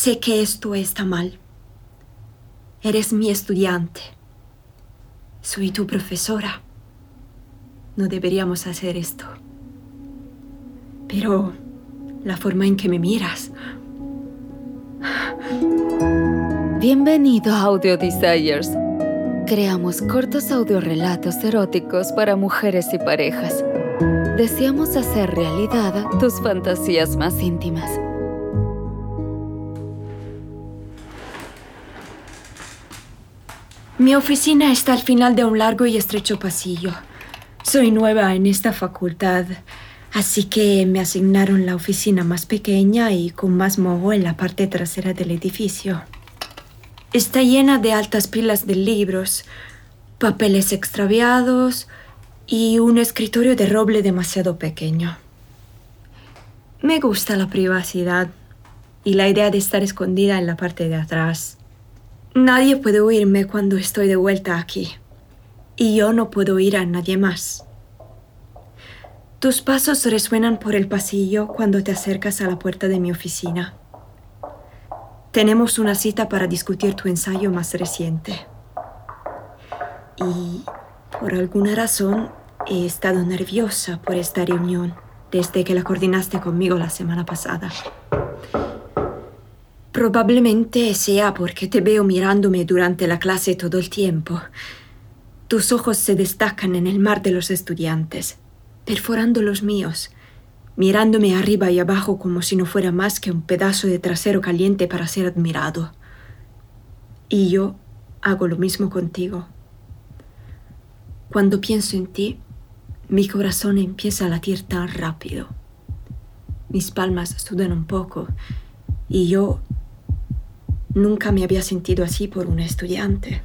Sé que esto está mal. Eres mi estudiante. Soy tu profesora. No deberíamos hacer esto. Pero la forma en que me miras. Bienvenido a Audio Desires. Creamos cortos audiorelatos eróticos para mujeres y parejas. Deseamos hacer realidad tus fantasías más íntimas. Mi oficina está al final de un largo y estrecho pasillo. Soy nueva en esta facultad, así que me asignaron la oficina más pequeña y con más moho en la parte trasera del edificio. Está llena de altas pilas de libros, papeles extraviados y un escritorio de roble demasiado pequeño. Me gusta la privacidad y la idea de estar escondida en la parte de atrás. Nadie puede oírme cuando estoy de vuelta aquí. Y yo no puedo oír a nadie más. Tus pasos resuenan por el pasillo cuando te acercas a la puerta de mi oficina. Tenemos una cita para discutir tu ensayo más reciente. Y por alguna razón he estado nerviosa por esta reunión desde que la coordinaste conmigo la semana pasada. Probablemente sea porque te veo mirándome durante la clase todo el tiempo. Tus ojos se destacan en el mar de los estudiantes, perforando los míos, mirándome arriba y abajo como si no fuera más que un pedazo de trasero caliente para ser admirado. Y yo hago lo mismo contigo. Cuando pienso en ti, mi corazón empieza a latir tan rápido. Mis palmas sudan un poco y yo Nunca me había sentido así por un estudiante.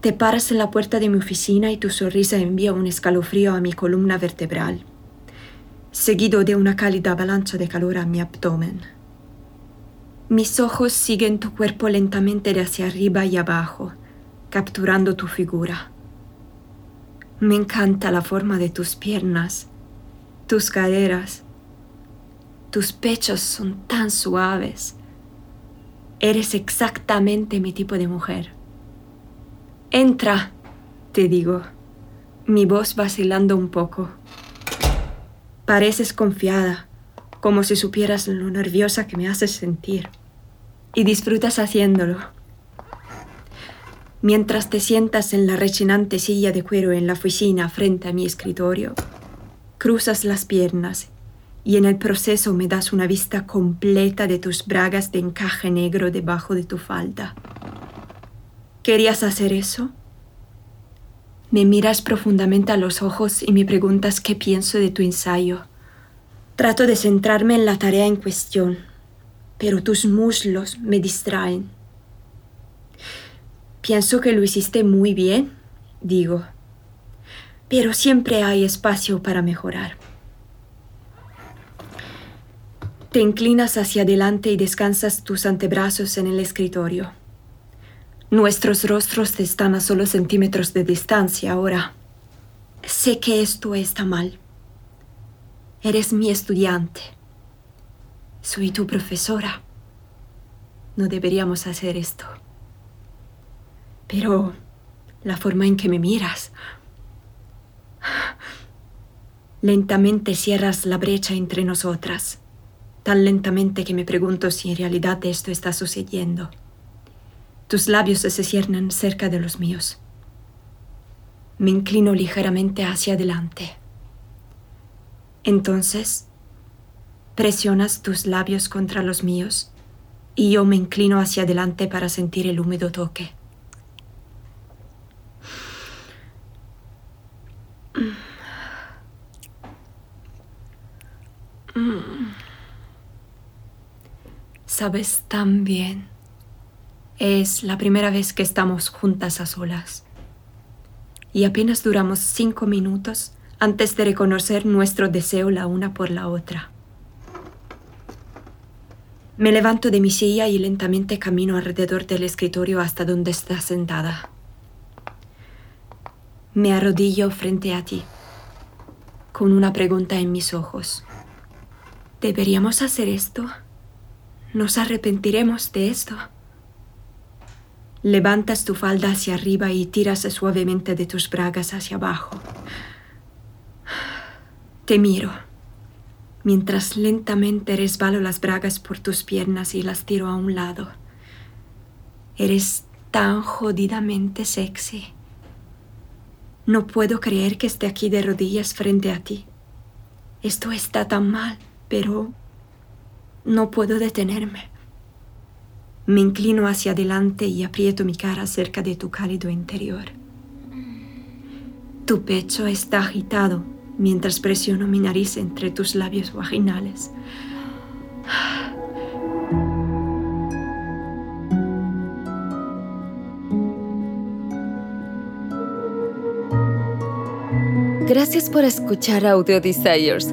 Te paras en la puerta de mi oficina y tu sonrisa envía un escalofrío a mi columna vertebral, seguido de una cálida avalancha de calor a mi abdomen. Mis ojos siguen tu cuerpo lentamente de hacia arriba y abajo, capturando tu figura. Me encanta la forma de tus piernas, tus caderas, tus pechos son tan suaves. Eres exactamente mi tipo de mujer. Entra, te digo, mi voz vacilando un poco. Pareces confiada, como si supieras lo nerviosa que me haces sentir. Y disfrutas haciéndolo. Mientras te sientas en la rechinante silla de cuero en la oficina frente a mi escritorio, cruzas las piernas y en el proceso me das una vista completa de tus bragas de encaje negro debajo de tu falda. ¿Querías hacer eso? Me miras profundamente a los ojos y me preguntas qué pienso de tu ensayo. Trato de centrarme en la tarea en cuestión, pero tus muslos me distraen. Pienso que lo hiciste muy bien, digo, pero siempre hay espacio para mejorar. Te inclinas hacia adelante y descansas tus antebrazos en el escritorio. Nuestros rostros están a solo centímetros de distancia ahora. Sé que esto está mal. Eres mi estudiante. Soy tu profesora. No deberíamos hacer esto. Pero la forma en que me miras... Lentamente cierras la brecha entre nosotras tan lentamente que me pregunto si en realidad esto está sucediendo. Tus labios se ciernen cerca de los míos. Me inclino ligeramente hacia adelante. Entonces, presionas tus labios contra los míos y yo me inclino hacia adelante para sentir el húmedo toque. Sabes tan bien. Es la primera vez que estamos juntas a solas. Y apenas duramos cinco minutos antes de reconocer nuestro deseo la una por la otra. Me levanto de mi silla y lentamente camino alrededor del escritorio hasta donde estás sentada. Me arrodillo frente a ti, con una pregunta en mis ojos. ¿Deberíamos hacer esto? Nos arrepentiremos de esto. Levantas tu falda hacia arriba y tiras suavemente de tus bragas hacia abajo. Te miro, mientras lentamente resbalo las bragas por tus piernas y las tiro a un lado. Eres tan jodidamente sexy. No puedo creer que esté aquí de rodillas frente a ti. Esto está tan mal, pero no puedo detenerme. Me inclino hacia adelante y aprieto mi cara cerca de tu cálido interior. Tu pecho está agitado mientras presiono mi nariz entre tus labios vaginales. Gracias por escuchar Audio Desires.